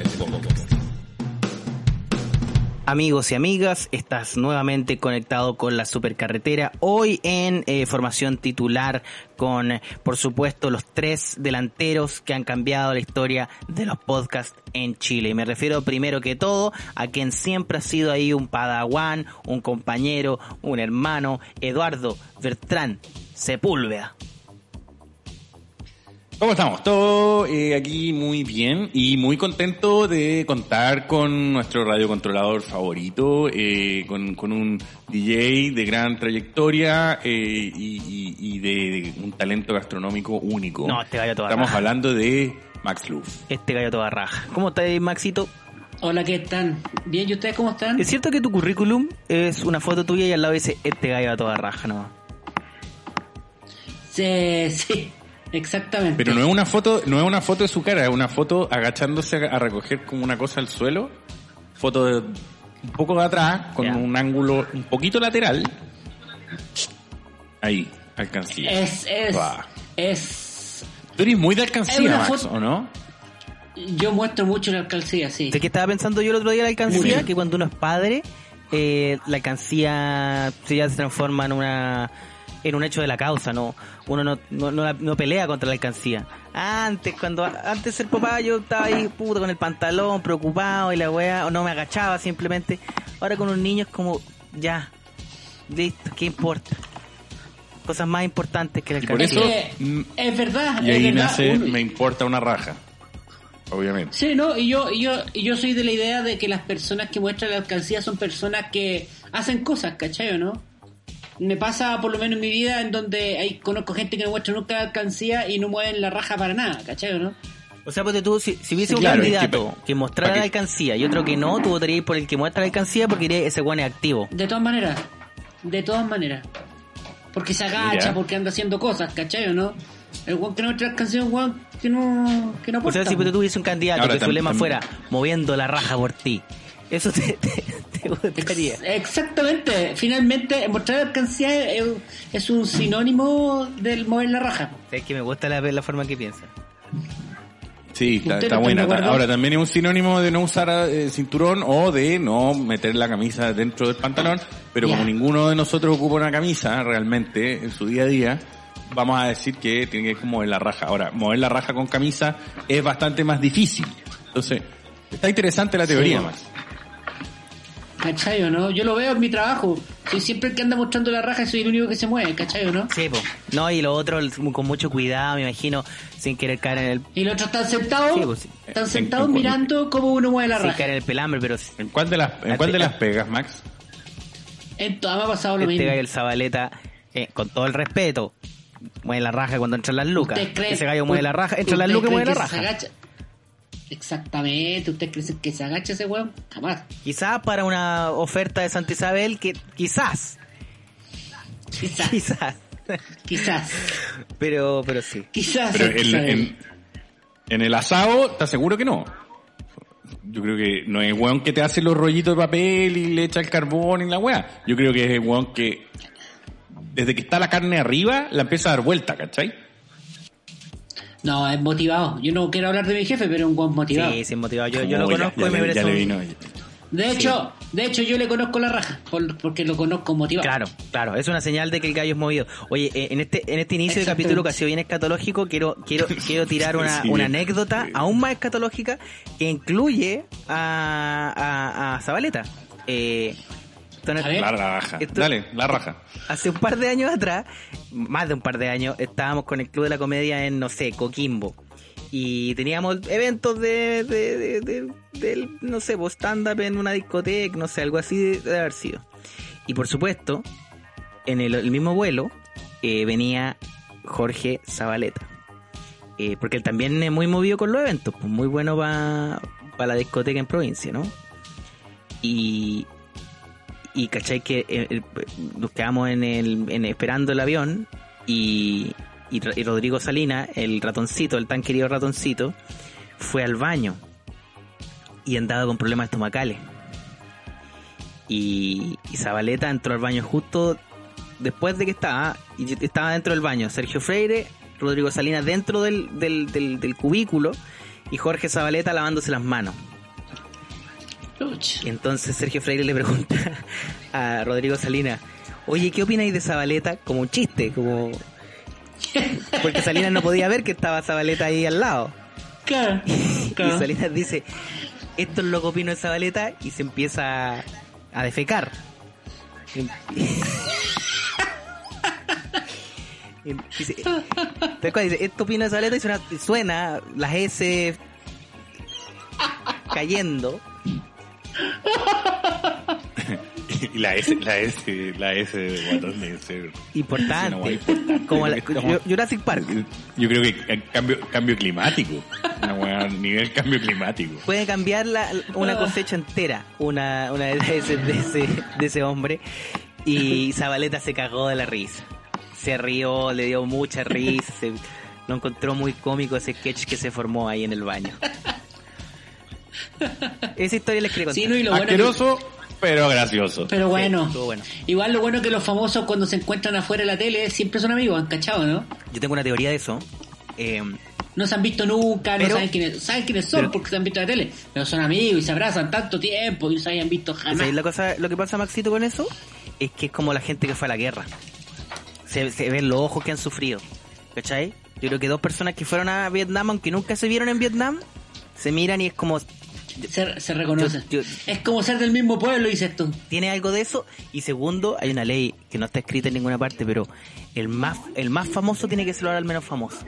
El podcast. Amigos y amigas, estás nuevamente conectado con la supercarretera. Hoy en eh, formación titular con, por supuesto, los tres delanteros que han cambiado la historia de los podcasts en Chile. Y me refiero primero que todo a quien siempre ha sido ahí un padawan, un compañero, un hermano, Eduardo Bertrán Sepúlveda. ¿Cómo estamos? Todo eh, aquí muy bien y muy contento de contar con nuestro radiocontrolador favorito, eh, con, con un DJ de gran trayectoria eh, y, y- y de, de un talento gastronómico único. No, este gallo toda Estamos raja. hablando de Max Luff. Este gallo toda raja. ¿Cómo estás, Maxito? Hola, ¿qué están? Bien, ¿y ustedes cómo están? ¿Es cierto que tu currículum es una foto tuya y al lado dice este gallo a toda raja nomás? Sí, sí, exactamente. Pero no es una foto, no es una foto de su cara, es una foto agachándose a, recoger como una cosa al suelo. Foto de un poco de atrás, con un ángulo un poquito lateral. Ahí, alcancía. Es, es, Va. es... Tú eres muy de alcancía, Max, ¿o no? Yo muestro mucho la alcancía, sí. ¿De qué estaba pensando yo el otro día la alcancía? Que cuando uno es padre, eh, la alcancía se ya se transforma en una en un hecho de la causa, no uno no, no, no, no pelea contra la alcancía. Antes, cuando antes de ser papá, yo estaba ahí puta con el pantalón, preocupado y la weá, o no me agachaba simplemente. Ahora con un niño es como, ya, listo, ¿qué importa? Cosas más importantes que la Y por alcancía. Es eso, mm, es verdad, Y es ahí verdad. nace, me importa una raja. Obviamente. Sí, ¿no? Y yo, y yo, y yo soy de la idea de que las personas que muestran la alcancía son personas que hacen cosas, ¿cachai o no? Me pasa por lo menos en mi vida en donde hay, conozco gente que no muestra nunca la alcancía y no mueven la raja para nada, ¿cachai o no? O sea, pues tú, si, si hubiese un claro, es que candidato que, mostrara la alcancía y otro que no, tú votarías por el que muestra la alcancía porque diría ese weón es activo. De todas maneras, de todas maneras. Porque se agacha, Mira. porque anda haciendo cosas, ¿cachai o no? El weón que no muestra la alcancía es un weón que no, que no O aporta. sea, si tú tuviese un candidato Ahora que su lema fuera moviendo la raja por ti, eso te. Ex- Exactamente, finalmente mostrar la alcancía es, es un sinónimo del mover la raja. Es que me gusta la, la forma que piensa. Sí, está, ¿Usted está no está buena. Ahora también es un sinónimo de no usar eh, cinturón o de no meter la camisa dentro del pantalón, pero como ninguno de nosotros ocupa una camisa realmente en su día a día, vamos a decir que tiene que mover la raja. Ahora, mover la raja con camisa es bastante más difícil. Entonces, está interesante la teoría, Sí. Max. ¿Cachai o no? Yo lo veo en mi trabajo. Soy siempre el que anda mostrando la raja y soy el único que se mueve, ¿cachai o no? Sí, po. No, y lo otro con mucho cuidado, me imagino, sin querer caer en el, Y los otros están sentados, Sí, pues sí. están En- sentados en- mirando cómo uno mueve la sin raja. caer en el pelambre, pero ¿En cuál de las, en cuál de las pegas, Max? En todas me ha pasado lo este mismo. el Zabaleta, eh, con todo el respeto, mueve la raja cuando entran las lucas. ¿Usted cree- Ese gallo mueve la raja, entra las ¿usted lucas y mueve la que se raja. agacha? Exactamente, ¿usted cree que se agacha ese weón? Jamás. Quizás para una oferta de Santa Isabel que quizás, Quizás, quizás, quizás, pero pero sí. quizás. Pero Santa en, en, en el asado, ¿estás seguro que no? Yo creo que no es el weón que te hace los rollitos de papel y le echa el carbón y la weá. Yo creo que es el weón que desde que está la carne arriba la empieza a dar vuelta, ¿cachai? No, es motivado. Yo no quiero hablar de mi jefe, pero es un buen motivado. Sí, sin motivado. Yo, yo lo ya- conozco ya y me parece un-. De hecho, de hecho yo le conozco la raja, por- porque lo conozco motivado. Claro, claro, es una señal de que el gallo es movido. Oye, eh, en este en este inicio de capítulo que ha sido bien escatológico, quiero quiero quiero tirar una, Sí, una bien. anécdota aún más escatológica que incluye a, a, a Zabaleta. Eh, esto no es- A ver. La raja. Esto- Dale, la raja. hace un par de años atrás, más de un par de años, estábamos con el Club de la Comedia en, no sé, Coquimbo. Y teníamos eventos de, de, de, no sé, pues, stand-up en una discoteca, no sé, algo así de, de haber sido. Y por supuesto, en el, el mismo vuelo eh, venía Jorge Zabaleta. eh, porque él también es muy movido con los eventos, pues muy bueno para la discoteca en provincia, ¿no? Y, y cachai que eh, nos quedamos en el, en, esperando el avión y, y, Ro- y Rodrigo Salina, el ratoncito, el tan querido ratoncito, fue al baño y andaba con problemas estomacales. Y, y Zabaleta entró al baño justo después de que estaba, y estaba dentro del baño, Sergio Freire, Rodrigo Salinas dentro del, del, del cubículo y Jorge Zabaleta lavándose las manos. Y entonces Sergio Freire le pregunta a Rodrigo Salinas, oye, ¿qué opináis de Zabaleta? Como un chiste, como... Porque Salinas no podía ver que estaba Zabaleta ahí al lado. Claro, Y. Salinas dice, esto es lo que opino de Zabaleta y se empieza a defecar. Y dice, dice, esto opino de Zabaleta y suena, y suena las S cayendo. Y la S, la S, la S de guatón debe ser una Importante. Como la, Estamos- Ju- Jurassic Park. Yo creo que eh, cambio, cambio climático. Una nivel cambio climático. Puede cambiar la- una cosecha entera, una, una de, ese, de, ese, de ese hombre. Y Zabaleta se cagó de la risa. Se rió, le dio mucha risa. se- lo encontró muy cómico ese sketch que se formó ahí en el baño. Esa historia les quería contar. Sí, no, y lo bueno que- Asqueroso, pero gracioso. Pero bueno. Igual lo bueno que los famosos cuando se encuentran afuera de la tele siempre son amigos, ¿han cachado, no? Yo tengo una teoría de eso. Eh, No se han visto nunca, no saben quiénes, saben quiénes son pero- porque se han visto en la tele, pero son amigos y se abrazan tanto tiempo y no se hayan visto jamás. ¿sabéis la cosa, lo que pasa, Maxito, con eso? Es que es como la gente que fue a la guerra. Se, se ven los ojos que han sufrido. ¿Cachai? Yo creo que dos personas que fueron a Vietnam, aunque nunca se vieron en Vietnam, se miran y es como, Se, se reconocen. Yo- yo- es como ser del mismo pueblo, dices tú. tiene algo de eso. Y segundo, hay una ley que no está escrita en ninguna parte, pero el más, el más famoso tiene que saludar al menos famoso.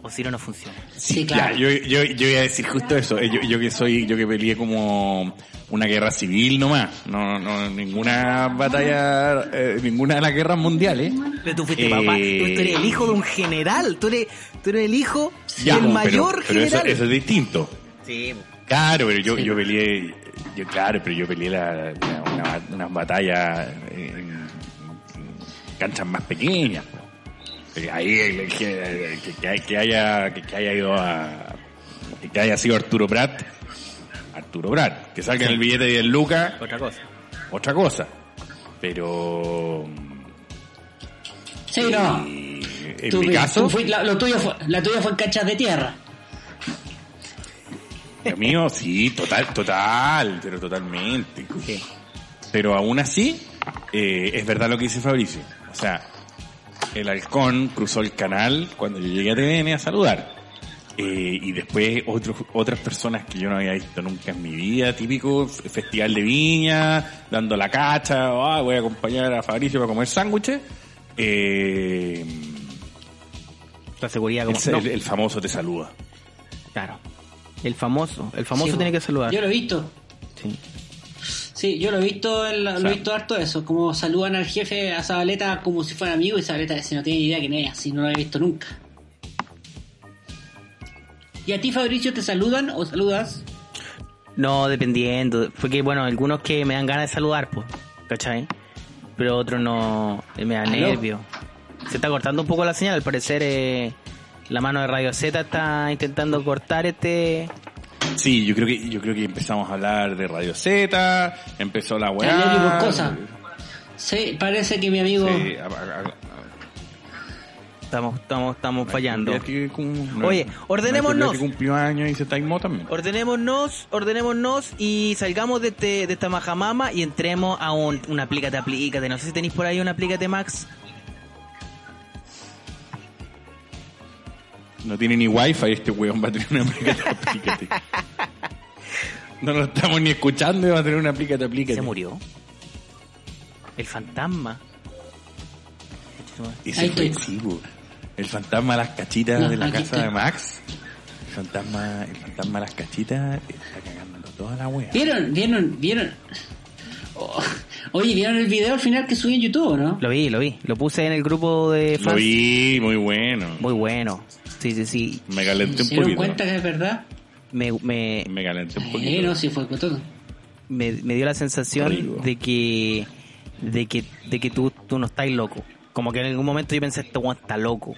O si no, no funciona. Sí, Ya, claro. yo, yo, yo iba a decir justo eso. Eh, Yo, yo que soy, yo que peleé como una guerra civil nomás. No, no, ninguna batalla, eh, ninguna de las guerras mundiales. Pero tú fuiste Eh, papá, tú, tú eres el hijo de un general, tú eres, tú eres el hijo Ya, del pero- mayor pero, eso, general. eso es distinto. Sí, Claro, pero yo, yo peleé, yo claro, pero yo peleé la, la- una, unas batallas en, canchas más pequeñas. Ahí el- que, que- haya que, que haya ido a que haya sido Arturo Prat, Arturo Prat, que salga en el billete de 10 lucas, otra cosa. otra cosa. Pero Sí, no. eh, en Tú- mi caso, fui- la, lo tuyo fue, la tuya fue en canchas de tierra. Lo mío sí, total, total, pero totalmente. Sí. Pero aún así, eh, es verdad lo que dice Fabricio. O sea, el halcón cruzó el canal cuando yo llegué a TVN a saludar. Eh, y después otros, otras personas que yo no había visto nunca en mi vida, típico festival de viña, dando la cacha, ah, voy a acompañar a Fabricio para comer sándwiches. Eh, La seguridad como... el, no, el- el famoso te saluda. Claro. El famoso, el famoso Sí, tiene que saludar. Yo lo he visto. Sí. Sí, yo lo he visto, en la- lo he visto harto eso, como saludan al jefe a Zabaleta como si fuera amigo y Zabaleta dice no tiene ni idea quién es, así no lo he visto nunca. ¿Y a ti Fabricio te saludan o saludas? No, dependiendo. Porque, bueno, algunos que me dan ganas de saludar, pues. ¿Cachai? Pero otros no. Me dan nervio. Se está cortando un poco la señal. Al parecer, eh, la mano de Radio Z está intentando cortar este. Sí, yo creo que yo creo que empezamos a hablar de Radio Z, empezó la weá. Sí, parece que mi amigo... Sí, a- a- a- Estamos, estamos, estamos fallando. Cum- Oye, no- ordenémonos. que cumplió años y se taimó también. Ordenémonos, ordenémonos y salgamos de, este, de esta majamama y entremos a un, un aplícate, aplícate. No sé si tenéis por ahí un aplícate, Max. No tiene ni wifi este weón, va a tener una aplícate. No lo estamos ni escuchando y va a tener una aplícate, aplícate. Se murió. El fantasma. Ese fue, sí. El fantasma de las cachitas No, de la casa está. de Max. El fantasma, el fantasma de las cachitas está cagando toda la wea. ¿Vieron? ¿Vieron? ¿Vieron? Oh, Oye, ¿vieron el video al final que subí en YouTube, no? Lo vi, lo vi. Lo puse en el grupo de Lo fans. vi, muy bueno. Muy bueno. Sí, sí, sí. Me calenté un ¿Se dieron poquito. cuenta que es verdad? Me, me, Me calenté un Eh, poquito. no, sí fue con todo. me, me dio la sensación de que de que de que tú, tú no estás loco. Como que en algún momento yo pensé, este weón está loco.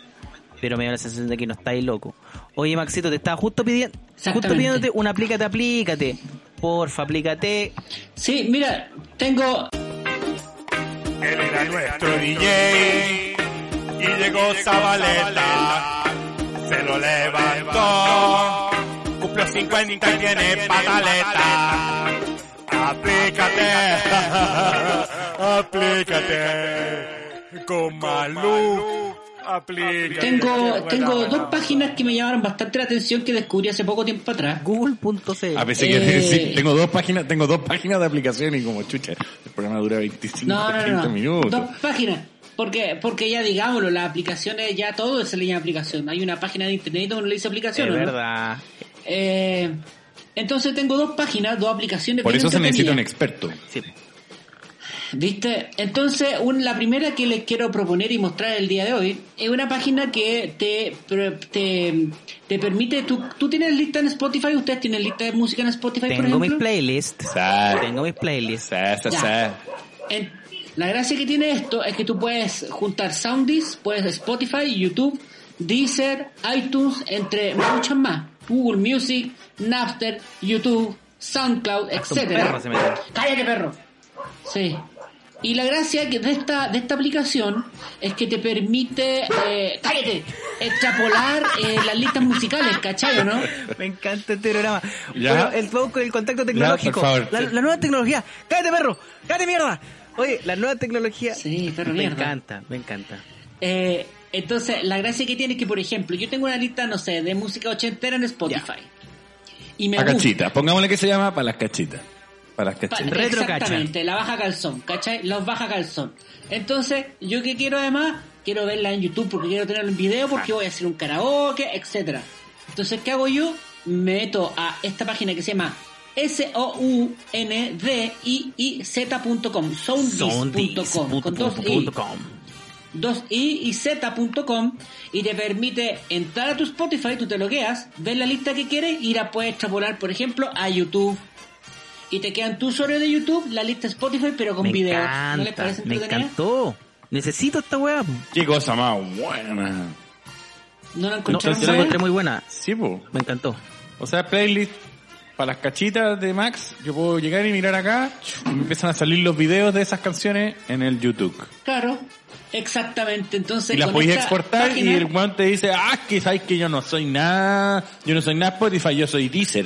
Pero me dio la sensación de que no estáis loco. Oye, Maxito, te estaba justo pidiendo, justo pidiéndote un aplícate, aplícate. Porfa, aplícate. Sí, mira, tengo Él era nuestro DJ y llegó Zabaleta, lo levantó, cumplió 50 y tiene pataleta. Aplícate, aplícate, con Malú, aplícate. tengo tengo dos páginas que me llamaron bastante la atención que descubrí hace poco tiempo atrás. Google.c. A pesar que Eh. sí, tengo dos páginas, tengo dos páginas de aplicación y como chucha, el programa dura 25, No, no, 30 no, no. minutos. Dos páginas. Porque, porque ya digámoslo, las aplicaciones, ya todo se le llama aplicación. Hay una página de internet donde le dice aplicación. Es ¿no? verdad. Eh, entonces tengo dos páginas, dos aplicaciones. Por eso se necesita un experto. Sí. ¿Viste? Entonces, un- la primera que les quiero proponer y mostrar el día de hoy es una página que te, te, te permite. Tú, tú tienes lista en Spotify, ustedes tienen lista de música en Spotify, por Tengo mis ejemplo. playlists. Sa- Tengo mis playlists. sa- sa- sa. En- la gracia que tiene esto es que tú puedes juntar Soundis, puedes Spotify, YouTube, Deezer, iTunes, entre muchas más. Google Music, Napster, YouTube, SoundCloud, etcétera. Cállate, perro. Sí. Y la gracia que de esta, de esta aplicación es que te permite, eh, cállate, extrapolar eh, las listas musicales, ¿cachai o no? Me encanta este programa. Ya. Bueno, el, el contacto tecnológico. por favor. La, la nueva tecnología. ¡Cállate, perro! ¡Cállate, mierda! Oye, la nueva tecnología. Sí, perro, Me mierda. encanta, me encanta. Eh, entonces, la gracia que tiene es que, por ejemplo, yo tengo una lista, no sé, de música ochentera en Spotify. Y me A gusta. cachitas, pongámosle que se llama para las cachitas. Para las Pa- cachitas. Retro cacha. Exactamente, la baja calzón, ¿cachai? Los baja calzón. Entonces, yo que quiero además, quiero verla en YouTube porque quiero tenerlo en video, porque voy a hacer un karaoke, etcétera. Entonces, ¿qué hago yo? Me meto a esta página que se llama S-O-U-N-D-I-I-Z.com, soundis.com, con dos i, Soundis.com. dos i y z.com y te permite entrar a tu Spotify, tú te logueas, ver la lista que quieres y la puedes extrapolar, por ejemplo, a YouTube. Y te quedan tu usuario de YouTube, la lista Spotify, pero con Me videos. encanta, ¿No les parece me encantó. Necesito esta weá. Qué cosa más buena. ¿No la No, encontraron yo la encontré muy buena. Sí, po. Me encantó. O sea, playlist para las cachitas de Max, yo puedo llegar y mirar acá y me empiezan a salir los videos de esas canciones en el YouTube. Claro, exactamente. Entonces, Y las podéis exportar página- y el weón te dice, ah, que sabes que yo no soy nada, yo no soy nada Spotify, yo soy Deezer.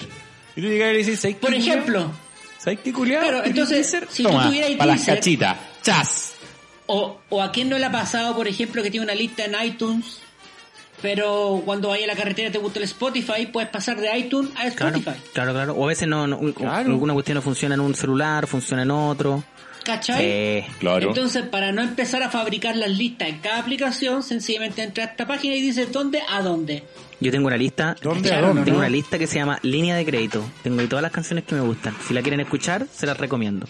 Y tú llegas y dices, ¿sabes Por ejemplo, ¿Sabes qué culiado? Claro, entonces, si tú Toma, tuvieras para las cachitas, chas. o, o a quién no le ha pasado, por ejemplo, que tiene una lista en iTunes, pero cuando vaya a la carretera te gusta el Spotify, puedes pasar de iTunes a Spotify. claro, claro. O a veces no, no- Claro. alguna cuestión no funciona en un celular, funciona en otro. ¿Cachai? Eh, Claro. Entonces, para no empezar a fabricar las listas en cada aplicación, sencillamente entra a esta página y dice dónde a dónde. yo tengo una lista. ¿Dónde, Claro, a dónde? Tengo ¿no? una lista que se llama Línea de Crédito. Tengo ahí todas las canciones que me gustan. Si la quieren escuchar, se las recomiendo.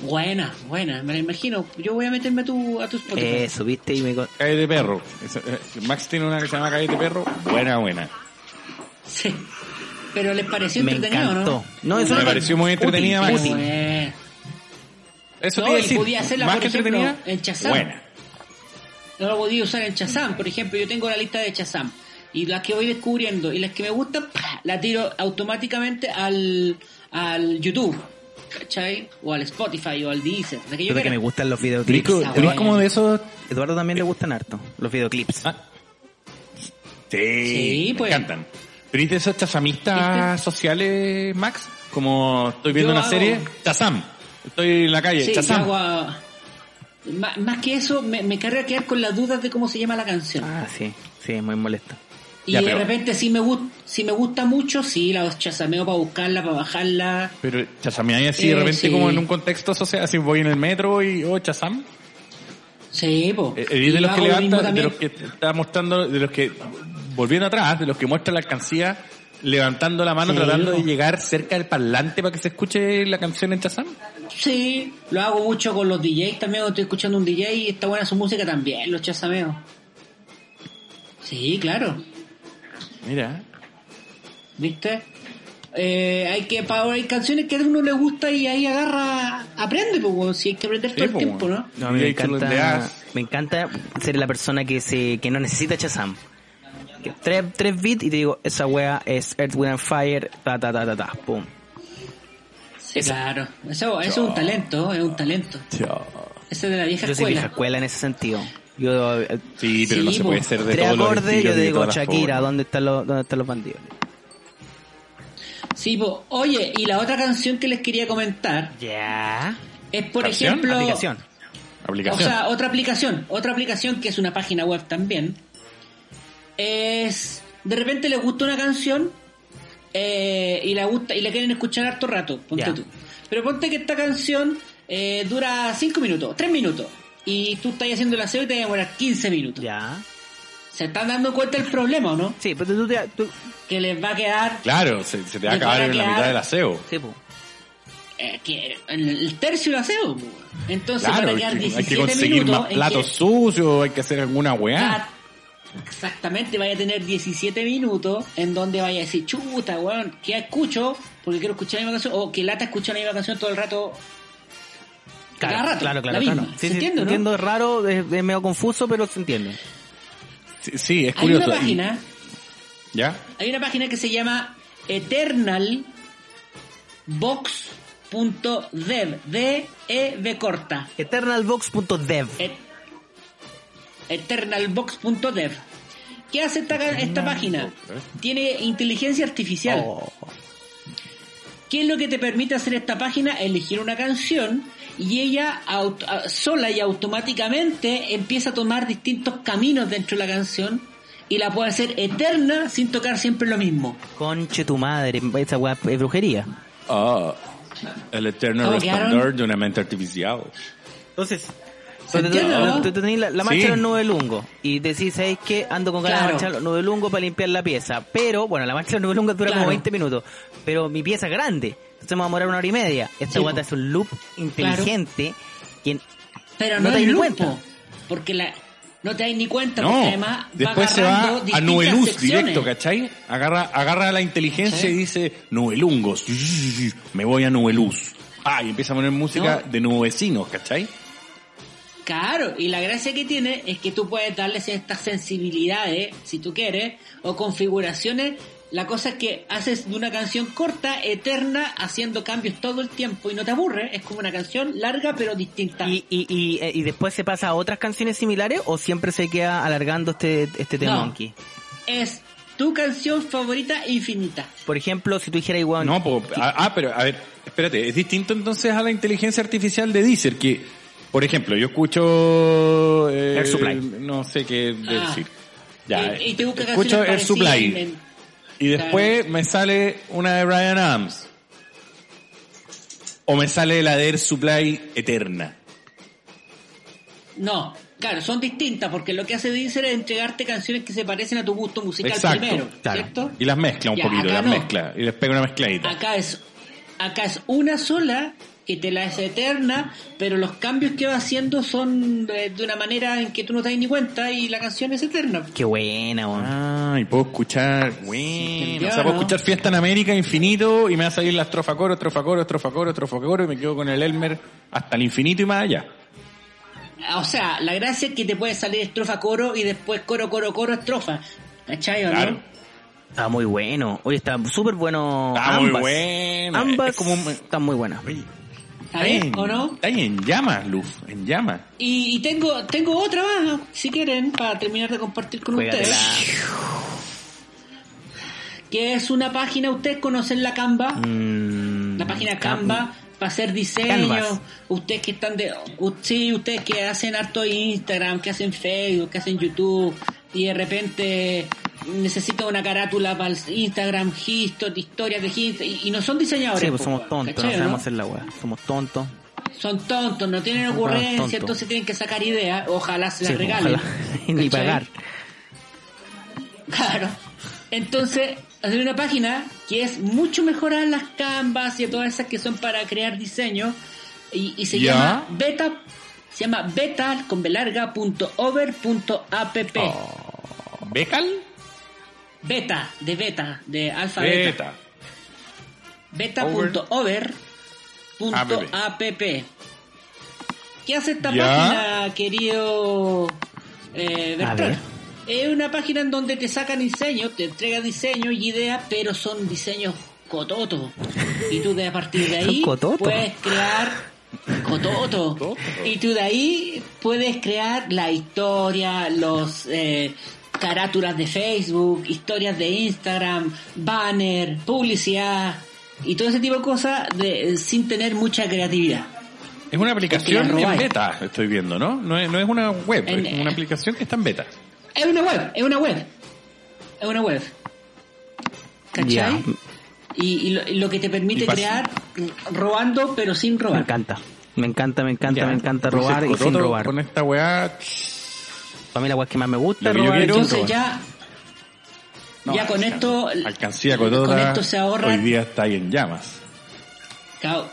Buena, buena, me la imagino. Yo voy a meterme a tu, a tu Spotify. Eso, viste, y me... co- Calle de perro. Eso, eh, Max tiene una que se llama Calle de perro. Buena, buena. Sí. Pero les pareció Me entretenido, encantó. ¿no? No, eso Me no- pareció muy entretenida, Max. útil. Bueno. Eso No, te iba a y decir. podía hacerla, Más por que ejemplo, entretenida, en Shazam. buena. No lo podía usar en Shazam. Por ejemplo, yo tengo la lista de Shazam. Y las que voy descubriendo y las que me gustan, ¡pah! la tiro automáticamente al, al YouTube. ¿Cachai? O al Spotify o al Deezer. La que yo que me gustan los videoclips. Como de esos... Eduardo también le gustan harto, los videoclips. Ah. Sí, Sí, me pues. encantan. Pero ¿y de esos chazamistas sociales, Max? Como estoy viendo Yo una hago- serie, Chazam. Estoy en la calle, Sí, yo Chazam. hago a- Má- Más que eso, me, me carga quedar con las dudas de cómo se llama la canción. Ah, sí, sí, es muy molesto. Y ya, de pero- repente, si me, gust- si me gusta mucho, sí, la chazameo para buscarla, para bajarla. Pero chazameáis así de Eh, repente sí. como en un contexto social, así voy en el metro y, oh, Chazam. Sí, po. Eh, eh, de los que levanta, de los que está mostrando, de los que, volviendo atrás, de los que muestra la alcancía, levantando la mano, Sí, tratando de llegar cerca del parlante para que se escuche la canción en Chazam. Sí, lo hago mucho con los DJs también, cuando estoy escuchando un DJ y está buena su música también, los chazameo. Sí, claro. Mira. ¿Viste? Eh, hay que pa- hay canciones que a uno le gusta y ahí agarra, aprende, pues, si hay que aprender Sí, todo el tiempo. ¿no? No, a mí me de encanta, me encanta ser la persona que se que no necesita Shazam. Que tres, tres beats y te digo, esa wea es Earth, Wind and Fire, ta ta ta ta ta, pum. Sí, claro. Eso, eso es un talento, es un talento. Ese es de la vieja Yo soy vieja escuela en ese sentido. Yo, eh, Sí, pero no se puede ser de tres todos los acordes, yo estilos y de digo, Shakira. ¿dónde están los, dónde están los bandidos? Sí, po. oye, y la otra canción que les quería comentar Ya. es, por ¿Canción? ejemplo, Aplicación. O Aplicación. sea, otra aplicación, otra aplicación que es una página web también, es de repente les gusta una canción eh, y la gusta y la quieren escuchar harto rato, ponte Ya. tú. Pero ponte que esta canción eh, dura 5 minutos, 3 minutos, y tú estás haciendo el aseo y te va a demorar 15 minutos. Ya. ¿Se están dando cuenta del problema o no? Sí, pero tú, te- tú, Que les va a quedar Claro, se, se te va a acabar en la quedar- mitad del aseo. sí, po. eh, que en el tercio del aseo. po. Entonces Claro, van a hay quedar que, hay 17 que conseguir minutos más platos que- sucios, hay que hacer alguna weá. Ah, Exactamente, vaya a tener 17 minutos en donde vaya a decir, chuta, weón, ¿qué escucho? Porque quiero escuchar la misma canción, o que lata escuchar la misma canción todo el rato. Claro, cada rato, claro, claro, la misma. claro. ¿Se Sí, sí, no? entiendo, es raro, es, es medio confuso, pero se entiende. Sí, sí, es Hay curioso. una Y- página, ¿Ya? hay una página que se llama eternalbox.dev, D E V corta. Eternalbox.dev. Et- eternalbox.dev. ¿Qué hace esta, esta página? Tiene inteligencia artificial. Oh. ¿Qué es lo que te permite hacer esta página? Elegir una canción y ella aut- a- sola y automáticamente empieza a tomar distintos caminos dentro de la canción y la puede hacer eterna sin tocar siempre lo mismo. Conche tu madre, esa weá es brujería. Ah, el eterno ¿Cómo resplandor de una mente artificial. Entonces, tú, tenés la, la marcha Sí. de los nubelungos y decís, ¿sabes qué? Ando con ganas Claro. de marchar los nubelungos para limpiar la pieza. Pero, bueno, la marcha de los nubelungos dura como Claro. 20 minutos. Pero mi pieza es grande. Entonces me va a demorar una hora y media. Esta Sí, te hace un loop inteligente que Pero No no, te das es ni loop, cuenta. po, porque la, no te das ni cuenta, No, porque además después va se va a secciones. directo, ¿cachai? Agarra, agarra la inteligencia Sí. y dice, Nubelungos, me voy a Nubeluz. Ah, y empieza a poner música No. de nubecinos, ¿cachai? Claro, y la gracia que tiene es que tú puedes darles estas sensibilidades, si tú quieres, o configuraciones. La cosa es que haces de una canción corta, eterna, haciendo cambios todo el tiempo y no te aburre. Es como una canción larga pero distinta. y, y, y, eh, y después se pasa a otras canciones similares o siempre se queda alargando este, este tema No. monkey. Es tu canción favorita infinita. Por ejemplo, si tú dijeras igual... No, po- ah, ah, pero a ver, espérate, es distinto entonces a la inteligencia artificial de Deezer, que, por ejemplo, yo escucho... eh, Air Supply. No sé qué Ah. decir. Ya, Y- y te busca escucho Air Supply. Y después me sale una de Brian Adams. O me sale la de Air Supply Eterna. No, claro, son distintas porque lo que hace Deezer es entregarte canciones que se parecen a tu gusto musical Exacto, primero, claro. ¿cierto? Y las mezcla un Ya, poquito, las no. mezcla. Y les pega una mezcladita. Acá es, acá es una sola que te la es eterna, pero los cambios que va haciendo son de, de una manera en que tú no te das ni cuenta y la canción es eterna. Qué buena, weón. Ah, y puedo escuchar, bueno, o sea, puedo escuchar Fiesta en América infinito y me va a salir la estrofa coro, estrofa coro, estrofa coro, estrofa coro y me quedo con el Elmer hasta el infinito y más allá. O sea, la gracia es que te puede salir estrofa coro y después coro, coro, coro, estrofa. ¿Cachai o no? Está muy bueno. Oye, está súper bueno. Está muy ambas. bueno. Ambas Es como un- están muy buenas. Oye, ¿Está bien o no? Está ahí en llamas, Luz, en llamas. Y, y tengo tengo otra más, si quieren, para terminar de compartir con ustedes. Que es una página, ¿ustedes conocen la Canva? Mm, La página Canva para hacer diseño. Canvas. Ustedes que están de, sí, ustedes que hacen harto Instagram, que hacen Facebook, que hacen YouTube y de repente necesitan una carátula para el Instagram, history, historias de Instagram y, y no son diseñadores. Sí, pues somos tontos, no ¿cachai o sabemos hacer la weá. Somos tontos. Son tontos, no tienen ocurrencia, entonces tienen que sacar ideas. Ojalá se las Sí, pues, regalen. ojalá. Pagar. Claro. Entonces, hacer una página que es mucho mejor a las canvas y a todas esas que son para crear diseño y, y se Ya. llama beta se llama beta con b larga punto over punto app Oh. ¿Becal? Beta, de beta, de alfa beta. Beta. Beta.over.app. ¿Qué hace esta Ya. página, querido eh, Bertrand? Es una página en donde te sacan diseños, te entregan diseños y ideas, pero son diseños cototos. Y tú de a partir de ¿Son ahí cototos? puedes crear cototo. Y tú de ahí puedes crear la historia, los eh, carátulas de Facebook, historias de Instagram, banner, publicidad y todo ese tipo de cosas de, sin tener mucha creatividad. Es una aplicación en beta, estoy viendo, ¿no? No es, no es una web, En- es una aplicación que está en beta. Es una web, es una web. Es una web. ¿Cachai? Y, y lo, y lo que te permite crear robando pero sin Me robar. encanta. Me encanta, me encanta, me encanta Entonces, robar y sin robar. Con esta weá, Para mí la weá que más me Lo gusta es que yo quiero- Entonces robar. ya, No, ya con esto, alcancía Cototo, con esto se ahorran, hoy día está ahí en llamas.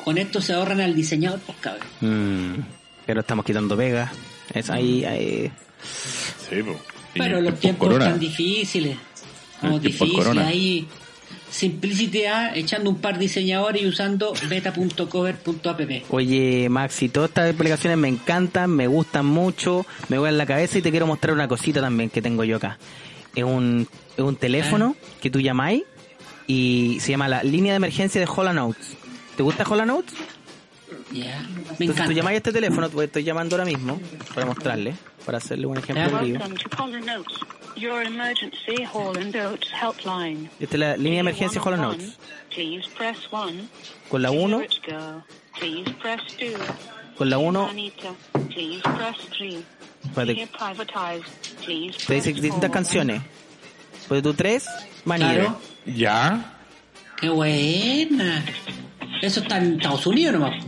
Con esto se ahorran al diseñador, pues cabrón. Mm, pero estamos quitando pegas. Es ahí, ahí. Sí. Y Pero los tiempos corona. tan difíciles, como difíciles corona. Ahí. Simplicidad, echando un par de diseñadores y usando beta.cover.app. Oye, Maxi, todas estas aplicaciones me encantan, me gustan mucho, me voy en la cabeza y te quiero mostrar una cosita también que tengo yo acá. Es un, es un teléfono que tú llamáis y se llama la línea de emergencia de Hola Notes. ¿Te gusta Hola Notes? Ya, me Entonces tú llamáis a este teléfono, pues estoy llamando ahora mismo para mostrarle, para hacerle un ejemplo vivo. Esta es la línea de emergencia Hola Notes. Please press 1. Con la 1, Please press 2. con la 1 Anita, please press 3. Espérate. Here privatized, please te dice distintas 4. canciones. Pues tú 3, Manier. Claro. Ya. Qué buena. Eso está en Estados Unidos nomás.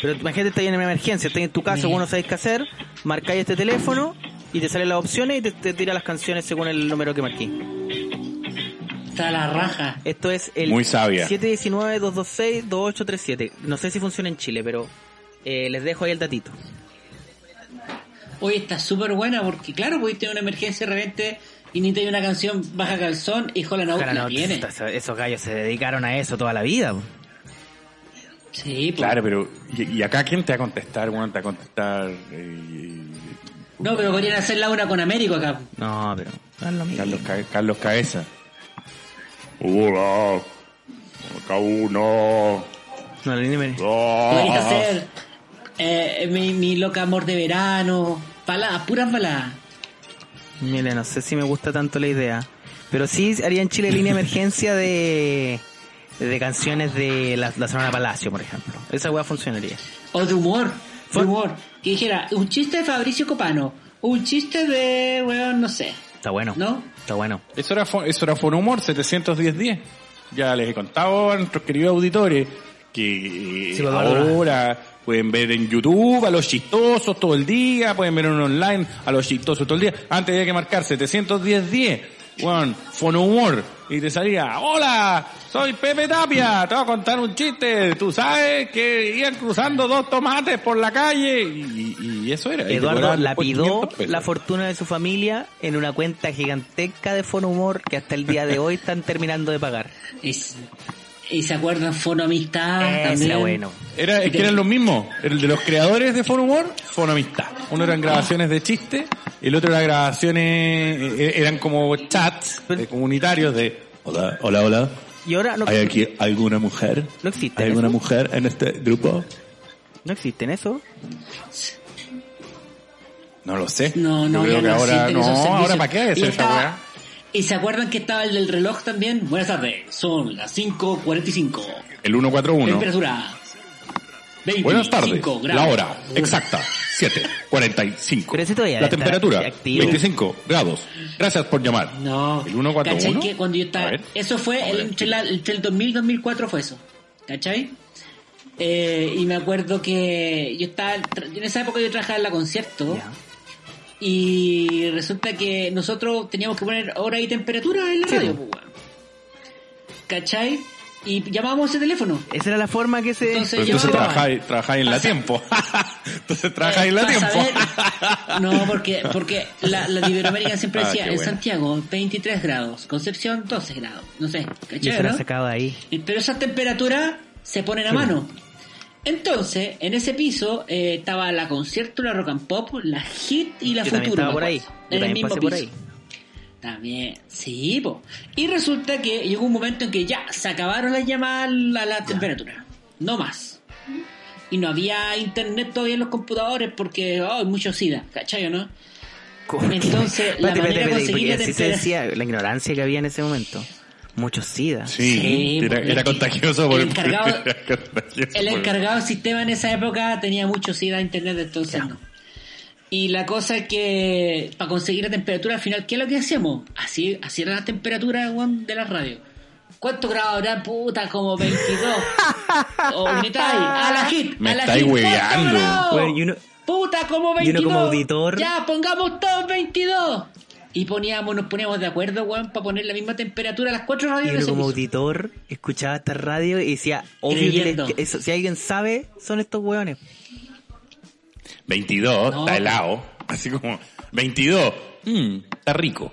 Pero imagínate, estás en una emergencia, estás en tu casa, vos no sabéis qué hacer, marcáis este teléfono y te salen las opciones y te, te tira las canciones según el número que marqué. Está la raja. Esto es el Muy sabia. 719-226-2837. No sé si funciona en Chile, pero eh, les dejo ahí el datito. Oye, está súper buena porque, claro, podéis tener una emergencia de repente y ni te hay una canción baja calzón y Holland Out Ojalá la no, tiene. esos- esos gallos se dedicaron a eso toda la vida. Sí, pues. Claro, pero ¿y, y acá quién te va a contestar? Te va a contestar eh, No, pero podrían hacer la una con Américo acá. No, pero. Carlos, Ca- Carlos Cabeza. Hola. Acá uno. No, la línea de emer- Podrías Dos. hacer eh, mi, mi loca amor de verano. Baladas, puras baladas. Mire, no sé si me gusta tanto la idea. Pero sí haría en Chile línea de emergencia de, de canciones de la, la Sonora Palacio, por ejemplo. Esa weá funcionaría. O de humor. De humor. Que dijera, un chiste de Fabricio Copano. Un chiste de, weón, no sé. Está bueno. ¿No? Está bueno. Eso era, eso era Fonumor 71010. Ya les he contado a nuestros queridos auditores que Sí, adoro. ahora pueden ver en YouTube a los chistosos todo el día, pueden ver en online a los chistosos todo el día. Antes había que marcar 71010, bueno, Fonumor, y te salía, hola, soy Pepe Tapia, te voy a contar un chiste, tú sabes que iban cruzando dos tomates por la calle, y, eso era. Eduardo lapidó 500 pesos. la fortuna de su familia en una cuenta gigantesca de Fono Humor que hasta el día de hoy están terminando de pagar. Y, y se acuerdan Fono Amistad Ese también. era bueno. Era, es que eran los mismos. El de los creadores de Fono Humor, Fono Amistad. Uno eran grabaciones de chistes, el otro era grabaciones, eh, eran como chats eh, comunitarios de hola, hola, hola. Y ahora no, ¿Hay aquí alguna mujer? no existe ¿Hay alguna eso. mujer en este grupo? No existen eso. No lo sé. No, no, Yo creo ya que no ahora, no, ahora para qué Y hacer esa estaba- weá. ¿Y se acuerdan que estaba el del reloj también? Buenas tardes, son las 5.45. El 141. Temperatura. 25 Buenas tardes. grados. La hora exacta, 7.45. Pero ese todavía La temperatura, activo. 25 grados. Gracias por llamar. No. El 141. ¿Cachai que cuando yo estaba... Eso fue el, entre, la- entre el 2000 y 2004 fue eso. ¿Cachai? Eh, y me acuerdo que yo estaba... En esa época yo trabajaba en la concierto. Y resulta que nosotros teníamos que poner hora y temperatura en la Sí, radio. ¿Cachai? Y llamábamos ese teléfono. Esa era la forma que se... Entonces trabajáis, trabajáis en la Pasa- tiempo. Entonces trabaja en la tiempo. saber- No, porque, porque la, la de Iberoamérica siempre Ah, decía, en. Santiago 23 grados, Concepción 12 grados, no sé, ¿cachai, se no? sacaba ahí. Pero esas temperaturas se ponen a mano. Entonces, en ese piso eh, estaba la concierto, la rock and pop, la hit y la Yo estaba me por ahí. Yo en el mismo pasé por piso. ahí. También, sí, po. Y resulta que llegó un momento en que ya se acabaron las llamadas a la temperatura. No más. Y no había internet todavía en los computadores porque oh, hay mucho SIDA, ¿cachai o no? Entonces, la manera de conseguir la así se temperatura- decía, la ignorancia que había en ese momento. Muchos SIDA. Sí, Sí, era, era contagioso por el encargado- era contagioso El encargado del sistema en esa época tenía mucho SIDA internet, entonces no. Y la cosa es que para conseguir la temperatura al final, ¿qué es lo que hacíamos? Así, así era la temperatura weón, de la radio. ¿Cuántos grados habrá? Puta, como 22. o gritáis, a la hit, Me a la estáis hit, hueveando. Puta, como y 22. uno como auditor- Ya, pongamos todos 22. Y poníamos, nos poníamos de acuerdo, weón, para poner la misma temperatura a las cuatro radios ese como auditor escuchaba esta radio y decía, obvio que, Creyendo. les- que eso, si alguien sabe, son estos hueones. 22, No. está helado. Así como, 22, mm, está rico.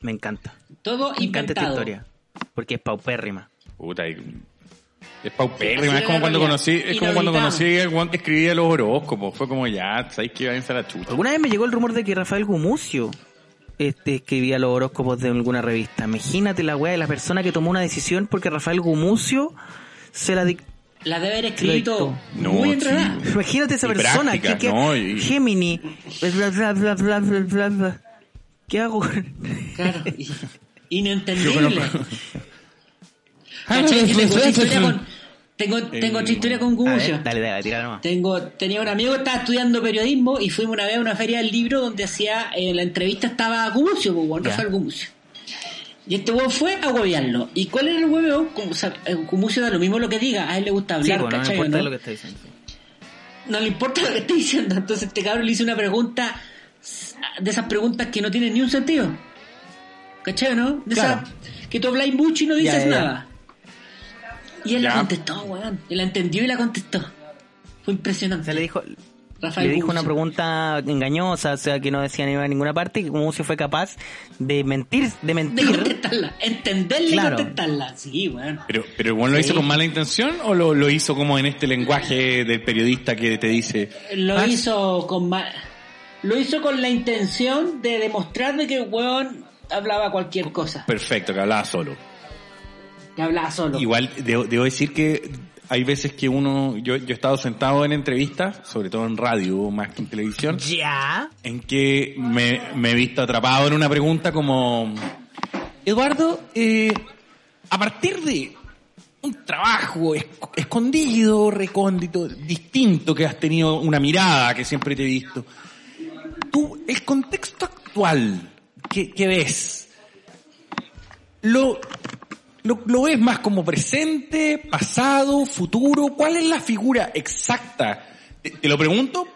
Me encanta. Todo Me encanta esta inventado. historia. Porque es paupérrima. Puta, y- es paupérrima, Así es como cuando conocí, es como cuando conocí al Juan que escribía los horóscopos. Fue como ya, sabéis que iba a la chuta. Alguna vez me llegó el rumor de que Rafael Gumucio este, escribía los horóscopos de alguna revista. Imagínate la weá de la persona que tomó una decisión porque Rafael Gumucio se la dictó. La debe haber escrito. No, muy sí. enredada. Imagínate esa Y persona práctica, que, que- ¿no? Y- Gemini. Bla, bla, bla, bla, bla, bla, bla. ¿Qué hago? Claro. Inentendible. Que tengo otra historia con, tengo, Eh, tengo otra historia con A Gumucio. ver, dale, dale, tira nomás. Tengo, tenía un amigo que estaba estudiando periodismo y fuimos una vez a una feria del libro donde hacía, en la entrevista estaba Gumucio, pues. Rafael Gumucio. Y este weón fue a huevearlo. ¿Y cuál era el hueveo? Como, o sea, Gumucio da lo mismo lo que diga, a él le gusta Sí, hablar, pues, no me ¿cachai? importa ¿no? lo que está diciendo. no le importa lo que esté diciendo. Entonces este cabrón le hizo una pregunta de esas preguntas que no tienen ni un sentido. ¿Cachai, o no? De Claro. esas que tú habláis mucho y no dices Ya, ya, ya. nada. Y él Ya. la contestó, weón. Él la entendió y la contestó. Fue impresionante. O sea, le dijo, Rafael le dijo una pregunta engañosa, o sea, que no decía ni a ninguna parte, y Gumucio fue capaz de mentir, de De mentir. contestarla. Entenderla Claro. y contestarla. Sí, weón. Pero, pero el Juan lo Sí. hizo con mala intención o lo, lo hizo como en este lenguaje del periodista que te dice. Lo "Ah, hizo con ma- Lo hizo con la intención de demostrar de que el weón hablaba cualquier cosa. Perfecto, que hablaba solo. Que hablaba solo. Igual debo, debo decir que hay veces que uno, yo, yo he estado sentado en entrevistas, sobre todo en radio más que en televisión, Ya. en que me, me he visto atrapado en una pregunta como, Eduardo, eh, a partir de un trabajo esc- escondido, recóndito, distinto que has tenido una mirada que siempre te he visto, tú, el contexto actual que, que ves, lo, lo, lo ves más como presente, pasado, futuro, ¿cuál es la figura exacta? Te, te lo pregunto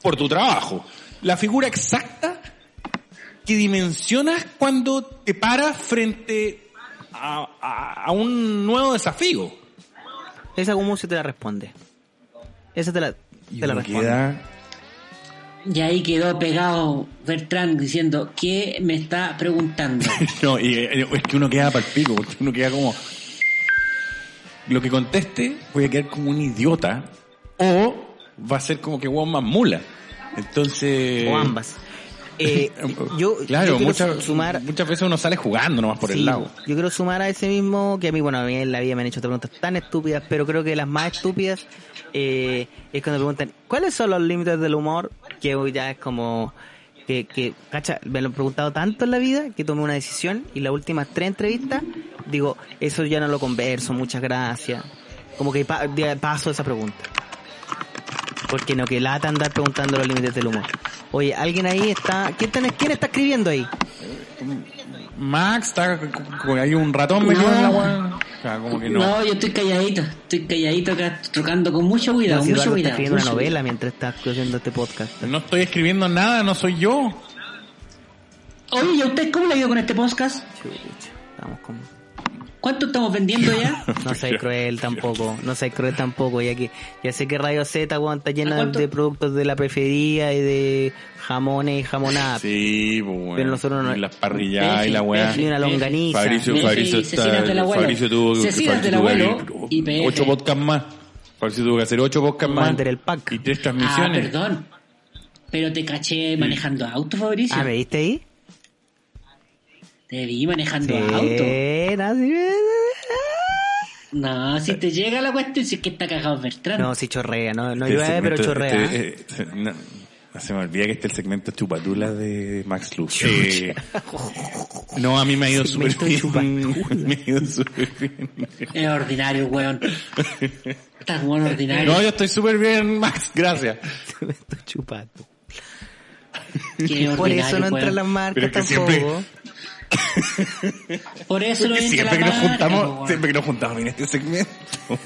por tu trabajo. La figura exacta que dimensionas cuando te paras frente a, a- a un nuevo desafío. Esa Gumucio te la responde. Esa te la, Y te la responde. queda- Y ahí quedó pegado Bertrand diciendo, ¿qué me está preguntando? No, y eh, es que uno queda para el pico, porque uno queda como... Lo que conteste voy a quedar como un idiota o va a ser como que Juan más mula. Entonces... O ambas. Eh, yo, Claro, yo muchas, sumar muchas veces uno sale jugando nomás por Sí, el lado. Yo quiero sumar a ese mismo, que a mí, bueno, a mí en la vida me han hecho preguntas tan estúpidas, pero creo que las más estúpidas eh, es cuando preguntan, ¿cuáles son los límites del humor? Que hoy ya es como, que, que, cacha, me lo he preguntado tanto en la vida que tomé una decisión y las últimas tres entrevistas digo, eso ya no lo converso, muchas gracias. Como que paso esa pregunta. Porque no que lata andar preguntando los límites del humor. Oye, alguien ahí está, ¿quién, está- quién está escribiendo ahí? Max está como que hay un ratón metido No. en la weá. O sea, como que no. No, yo estoy calladito, estoy calladito acá, tocando con mucho cuidado, No, si mucho cuidado. escribiendo una novela mientras está haciendo este podcast. No estoy escribiendo nada, no soy yo. Oye, ¿y a usted cómo le ha ido con este podcast? Chucha, estamos con... ¿Cuánto estamos vendiendo ya? No seas cruel tampoco, no seas cruel tampoco, ya que ya sé que Radio Z weón, está ¿A llena de productos de la preferida y de jamones y jamonadas. Sí, pues bueno. Pero nosotros no- Y las parrilladas y la weá. Ni una longaniza. Fabricio, Fabricio, está-. Fabricio tuvo, que y PF. ocho podcasts más. Fabricio tuvo que hacer ocho podcasts más. El pack. Y tres Ah, transmisiones. perdón. Pero te caché manejando auto, Fabricio. Ah, ¿me viste ahí? Te vi manejando Sí, auto. no, si te llega la cuestión, si es que está cagado Bertrand. No, sí chorrea, no, no Este llueve, pero segmento- chorrea. este, se- no, se me olvida que este es el segmento chupatula de Max Luz. Eh, no, a mí me ha ido súper Segmento bien. me ha ido súper bien. Es ordinario, weón. Estás weón ordinario. No, yo estoy súper bien, Max, gracias. Me estoy chupando. Qué Por eso no entran las marcas Pero es que tampoco. siempre- Por eso entra siempre que nos juntamos, weón. siempre que nos juntamos en este segmento.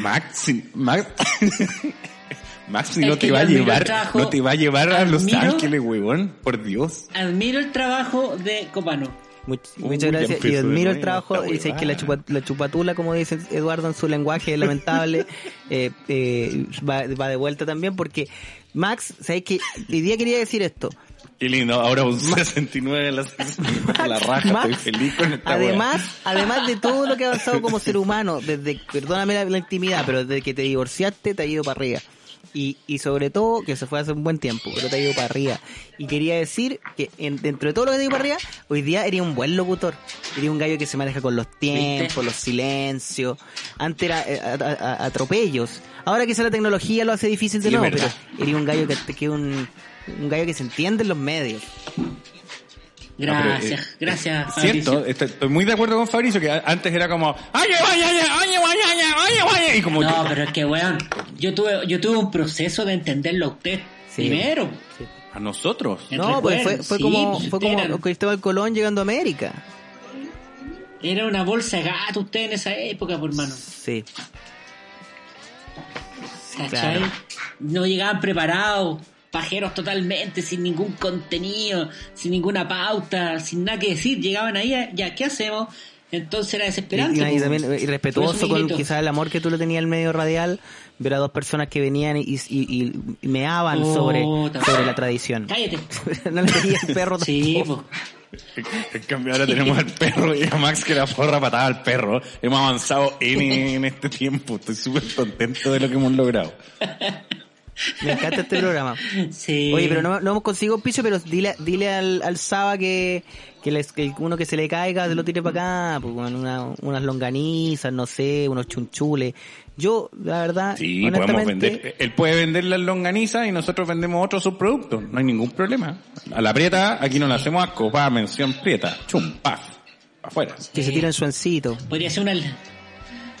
Max, Max, Max, no te va a llevar, trabajo- no te va a llevar a Los admiro- Ángeles, huevón, por Dios. Admiro el trabajo de Copano. Much- muchas gracias. Y admiro el trabajo. sé que la, huevada. chupa- la chupatula, como dice Eduardo en su lenguaje es lamentable, eh, eh, va, va de vuelta también porque Max, ¿sabes que Hoy día quería decir esto. Qué lindo, ahora un 69 en la, en la raja, Max, estoy feliz con esta además, además de todo lo que ha avanzado como ser humano, desde, perdóname la, la intimidad, pero desde que te divorciaste te ha ido para arriba. Y, y sobre todo, que se fue hace un buen tiempo, pero te ha ido para arriba. Y quería decir que en- dentro de todo lo que te ha ido para arriba, hoy día eres un buen locutor. Eres un gallo que se maneja con los tiempos, ¿Viste? los silencios. Antes era eh, a- a- a- atropellos. Ahora quizá la tecnología lo hace difícil de Sí, nuevo, pero eres un gallo que, que un, un gallo que se entiende en los medios. Gracias, No, pero, eh, gracias. Cierto, Fabricio. estoy, estoy muy de acuerdo con Fabricio, que antes era como, ¡ay, ay, ay, ay, ay, ay, ay, ay, ay", y como No, que- pero es que, weón, yo tuve, yo tuve un proceso de entenderlo a usted Sí. primero. a nosotros. No, pues fue, recuerdo, fue sí, como, pues, fue como eran- Cristóbal Colón llegando a América. Era una bolsa de gato usted en esa época, por hermano. Sí. ¿Cachai? claro. No llegaban preparados, pajeros totalmente, sin ningún contenido, sin ninguna pauta, sin nada que decir. Llegaban ahí, ya, ¿qué hacemos? Entonces era Y, desesperante. y- y po. también Por eso irrespetuoso con quizás el amor que tú le tenías al medio radial, ver a dos personas que venían y, y, y- y meaban Puta. sobre, sobre la tradición. Cállate. no le quería el perro Sí, tampoco. po. En cambio ahora tenemos al perro y a Max que la forra patada al perro. Hemos avanzado N en este tiempo. Estoy súper contento de lo que hemos logrado. Me encanta este programa. Sí. Oye, pero no, no hemos conseguido un piso, pero dile, dile al, al Saba que, que, les- que uno que se le caiga se lo tire para acá, pues, bueno, una- unas longanizas, no sé, unos chunchules. Yo, la verdad, Sí, podemos honestamente, vender. Él puede vender las longanizas y nosotros vendemos otros subproductos. No hay ningún problema. A la prieta, aquí no le hacemos asco. Va, mención prieta. Chum, paf. Afuera. que se tiren su encito. Podría ser una...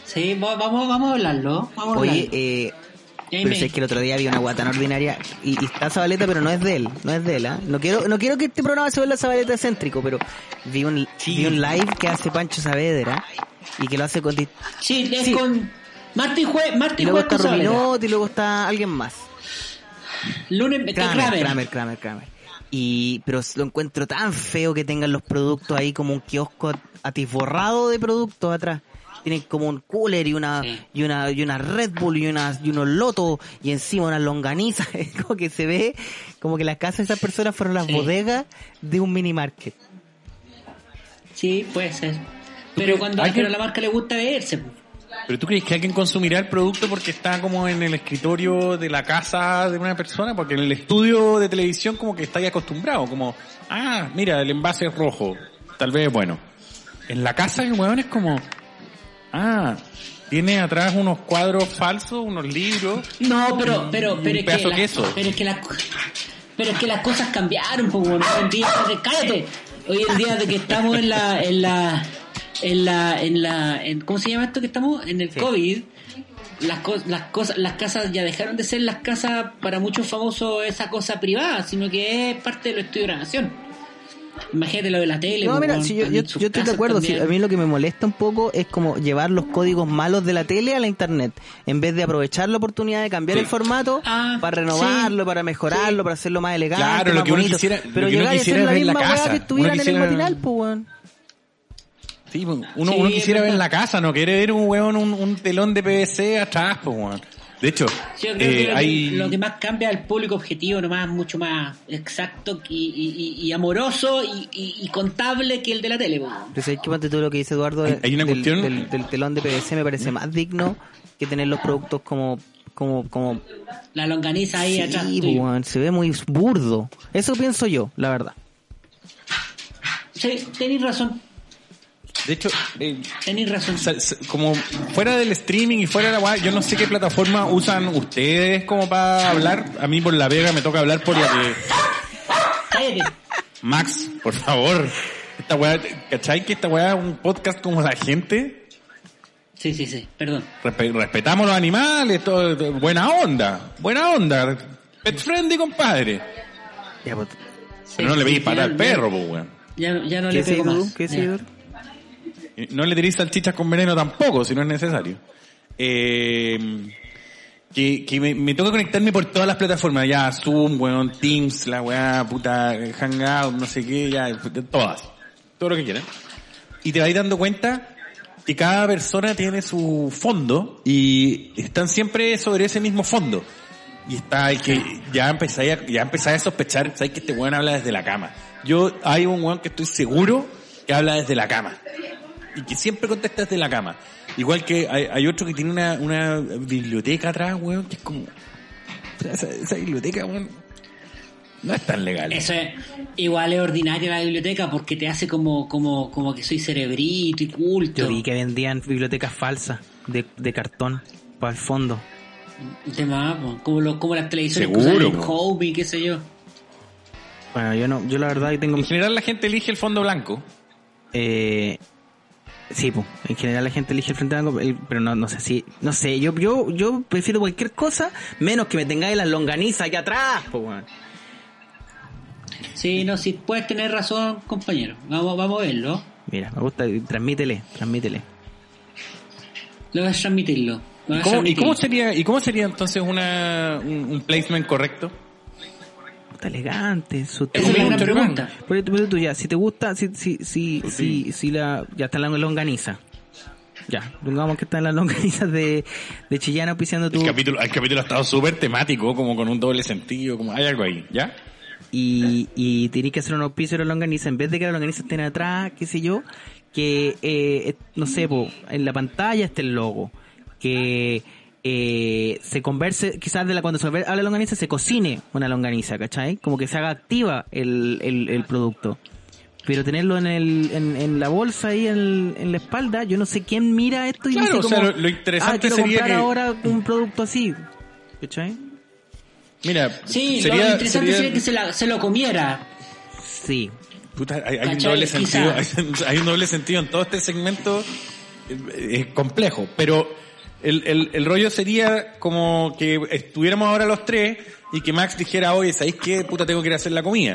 Sí, va- vamos, vamos a hablarlo. Vamos a Oye, hablarlo. eh, Y ahí pero es que el otro día vi una guatana ordinaria y, y está Zabaleta, pero no es de él, no es de él, ¿ah? No quiero, no quiero que este programa se vuelva Zabaleta excéntrico, pero vi un, vi un live que hace Pancho Saavedra y que lo hace con... Sí, es sí. con... Martín Jue... Y Martín luego Jue está. Rubinotti y luego está alguien más. Lunes... Kramer, Kramer. Kramer, Kramer, Kramer. Y, pero lo encuentro tan feo que tengan los productos ahí como un kiosco atisborrado de productos atrás. Tienen como un cooler y una, Sí. y una, y una Red Bull y una, y unos lotos y encima unas longanizas. Es como que se ve como que las casas de esas personas fueron las Sí. bodegas de un mini market. Sí, puede ser. Pero cuando que- pero a la marca le gusta verse. ¿Pero tú crees que alguien consumirá el producto porque está como en el escritorio de la casa de una persona? Porque en el estudio de televisión como que está ahí acostumbrado, como, ah, mira, el envase es rojo, tal vez bueno. En la casa el weón es como, ah, tiene atrás unos cuadros falsos, unos libros. No, pero, pero, pero es que, la- queso. pero es que las, pero es que las cosas cambiaron, pues, bueno, hoy en día, cállate, hoy en día de que estamos en la, en la, en la, en la, en, ¿cómo se llama esto que estamos? En el COVID, las, co- las cosas, las casas ya dejaron de ser las casas para muchos famosos esa cosa privada, sino que es parte de los estudios de grabación. Imagínate lo de la tele. No, pues, mira, si yo, estoy de acuerdo. si a mí lo que me molesta un poco es como llevar los códigos malos de la tele a la internet. En vez de aprovechar la oportunidad de cambiar Sí. el formato Ah, para renovarlo, sí, para mejorarlo, para hacerlo más elegante. Claro, lo que uno bonito. quisiera- Pero llegar quisiera hacer la la misma weá casa. que estuvieran en el matinal, pues, weón. Sí, pues, uno, Sí, uno quisiera ver en la casa, no quiere ver un weón, un, un telón de PVC atrás, pues, weón. De hecho, yo creo eh, que lo, que- hay... lo que más cambia es el público objetivo, nomás mucho más exacto y, y- y- amoroso y, y- y contable que el de la tele. sabes que ponte tú lo que dice Eduardo Hay- hay una del, cuestión- del, del telón de PVC me parece más digno que tener los productos como como como La longaniza ahí atrás. sí, tuyo. weón, se ve muy burdo. Eso pienso yo, la verdad. Sí, tenéis razón, De hecho, eh, tenéis razón. como fuera del streaming y fuera de la weá, yo no sé qué plataforma usan ustedes como para hablar. A mí por la vega me toca hablar por la que... Cállate. Max, por favor. Esta weá, ¿cachai que esta weá es un podcast como la gente? Sí, sí, sí, perdón. Respe- respetamos los animales, todo, todo- buena onda, buena onda. Pet friendly, compadre. Ya, pues, Sí, Pero no le sí, veis para al perro, pues weón. Ya, ya no ¿Qué le pego tú? más. ¿Qué decís, Ya. Eduardo? Y No le tiréis salchichas con veneno tampoco, si no es necesario. Eh, que me, me toca conectarme por todas las plataformas, ya, Zoom, weón, Teams, la weá, puta, Hangout, no sé qué, ya, todas. Todo lo que quieran. Y te vais dando cuenta que cada persona tiene su fondo y están siempre sobre ese mismo fondo. Y está el que ya empezáis a, ya empezáis a sospechar, sabes que este weón habla desde la cama. Yo, hay un weón que estoy seguro que habla desde la cama y que siempre contesta desde la cama. Igual que hay, hay otro que tiene una, una biblioteca atrás, weón, que es como... Esa, esa biblioteca, weón, no es tan legal. Eso es, igual es ordinaria la biblioteca porque te hace como, como, como que soy cerebrito y culto. Yo vi que vendían bibliotecas falsas de, de cartón para el fondo. De más, como, los, como las televisiones Seguro, que. Hobby, qué sé yo. Bueno, yo no, yo la verdad que tengo En general la gente elige el fondo blanco. Eh, sí, pues, en general la gente elige el Frente Blanco, el- pero no, no sé si, no sé, yo, yo, yo prefiero cualquier cosa menos que me tengáis las longanizas aquí atrás, pues. Sí, no, si puedes tener razón, compañero. Vamos, vamos a verlo. Mira, me gusta, transmítele, transmítele. Lo vas a transmitirlo. Lo vas a ¿Cómo- ¿Y cómo sería, y cómo sería entonces una, un, un placement correcto? Está elegante, su Esa es la gran Mucho pregunta. Pero tú ya, si te gusta, si, si, si, si, si la, ya está la longaniza. Ya, pongamos que están las longanizas de, de Chillana auspiciando tu, El capítulo, el capítulo ha estado súper temático, como con un doble sentido, como hay algo ahí, ¿ya? y, y tienes que hacer un auspicio de la longaniza, en vez de que la longaniza estén atrás, qué sé yo, que, eh, eh, no sé, po, en la pantalla esté el logo, que eh, se converse, quizás de la cuando se habla de longaniza se cocine una longaniza, ¿cachai? Como que se haga activa el, el, el producto. Pero tenerlo en, el, en, en la bolsa ahí en, en la espalda, yo no sé quién mira esto y Claro, dice o sea, como, lo- lo interesante ah, sería comprar que- ahora un producto así, ¿cachai? Mira, Sí, sería, lo interesante sería- sería que se, la, se lo comiera. Sí, Puta, hay, hay un doble sentido, hay, hay un doble sentido en todo este segmento, eh, es complejo, pero el, el, el rollo sería como que estuviéramos ahora los tres y que Max dijera, oye, ¿sabéis qué? Puta, tengo que ir a hacer la comida.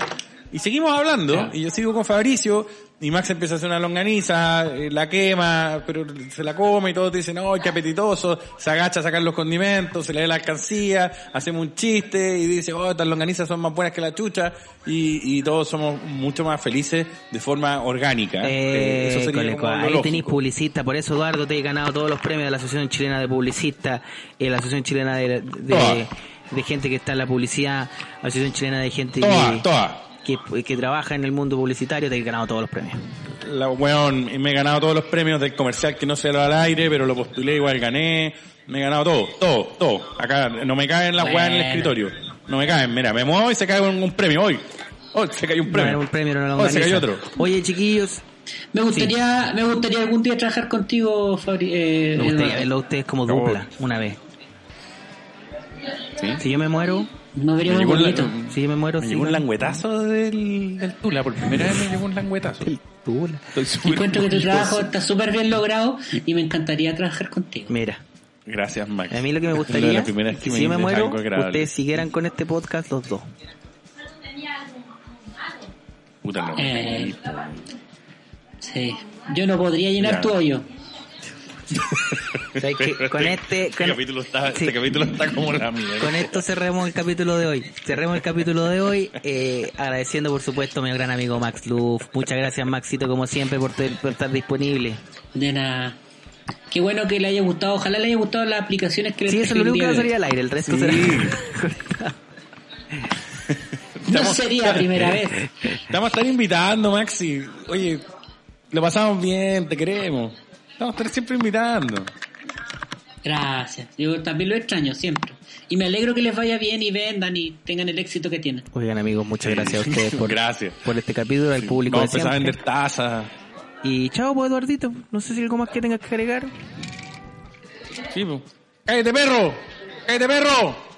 Y seguimos hablando, y yo sigo con Fabricio, y Max empieza a hacer una longaniza, eh, la quema, pero se la come y todos dicen, oh, qué apetitoso, se agacha a sacar los condimentos, se le da la alcancía, hacemos un chiste y dice, oh, estas longanizas son más buenas que la chucha, y, y todos somos mucho más felices de forma orgánica. Eh, eso Eh, sería cole, como ahí tenéis publicista, por eso Eduardo te he ganado todos los premios de la Asociación Chilena de Publicistas, la Asociación Chilena de, de, gente que está en la publicidad, la Asociación Chilena de gente Toa, que, toa. Que, que trabaja en el mundo publicitario, te he ganado todos los premios. La, weón, me he ganado todos los premios del comercial que no se lo al aire, pero lo postulé igual gané. Me he ganado todo, todo, todo. Acá no me caen las weas en el Bueno. escritorio. No me caen, mira, me muevo y se cae un, un premio hoy. Hoy se cayó un premio. un Hoy se cayó otro. Oye, chiquillos, Me gustaría, me gustaría algún día trabajar contigo, Fabri. Eh, me gustaría verlo a ustedes como dupla, una vez. ¿Sí? Si yo me muero, No vería muy bonito. la- si yo me muero, Me sí, llegó un languetazo del, del Tula. Por primera vez me llegó un languetazo. Tula. Estoy súper Encuentro que tu trabajo está súper bien logrado y me encantaría trabajar contigo. Mira, Gracias, Max. a mí lo que me gustaría es que me si me muero, ustedes siguieran con este podcast los dos. Puta no. Eh, Sí. Yo no podría llenar Ya. tu hoyo. Con este... Este con- capítulo está, Sí. este capítulo está como la mierda. Con esto cerremos el capítulo de hoy. Cerremos el capítulo de hoy, eh, agradeciendo por supuesto a mi gran amigo Max Luff. Muchas gracias Maxito como siempre por, ter- por estar disponible. De nada. Qué bueno que le haya gustado. Ojalá le haya gustado las aplicaciones que le Sí, eso es lo único que el va a día salir de al aire, el resto Sí. será... No sería la primera vez. Te vamos a estar invitando, Maxi. Oye, lo pasamos bien, te queremos. Vamos a estar siempre invitando. Gracias. Yo también lo extraño siempre. Y me alegro que les vaya bien y vendan y tengan el éxito que tienen. Oigan amigos, muchas gracias a ustedes por, Gracias. por este capítulo, al público Vamos a empezar a vender tazas. Y chao, pues Eduardito. No sé si hay algo más que tengas que agregar. Sí, po. ¡Cállate, perro! ¡Cállate, perro!